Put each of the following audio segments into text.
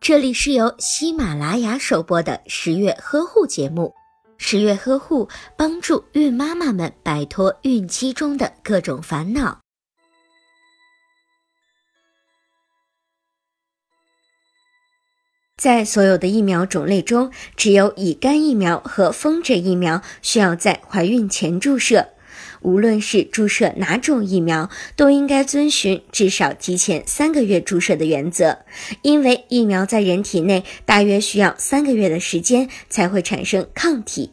这里是由喜马拉雅首播的十月呵护节目。十月呵护帮助孕妈妈们摆脱孕期中的各种烦恼。在所有的疫苗种类中，只有乙肝疫苗和风疹疫苗需要在怀孕前注射。无论是注射哪种疫苗，都应该遵循至少提前三个月注射的原则，因为疫苗在人体内大约需要三个月的时间才会产生抗体。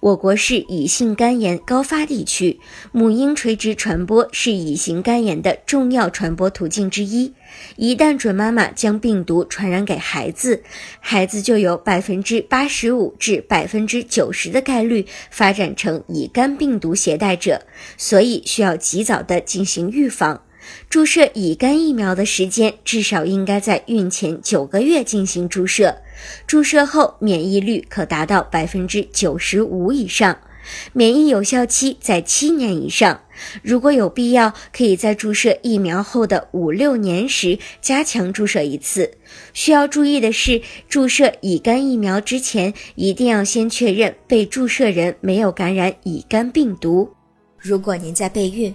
我国是乙型肝炎高发地区，母婴垂直传播是乙型肝炎的重要传播途径之一。一旦准妈妈将病毒传染给孩子，孩子就有百分之八十五至百分之九十的概率发展成乙肝病毒携带者，所以需要及早的进行预防。注射乙肝疫苗的时间至少应该在孕前九个月进行注射，注射后免疫率可达到百分之九十五以上，免疫有效期在七年以上。如果有必要，可以在注射疫苗后的五六年时加强注射一次。需要注意的是，注射乙肝疫苗之前，一定要先确认被注射人没有感染乙肝病毒。如果您在备孕、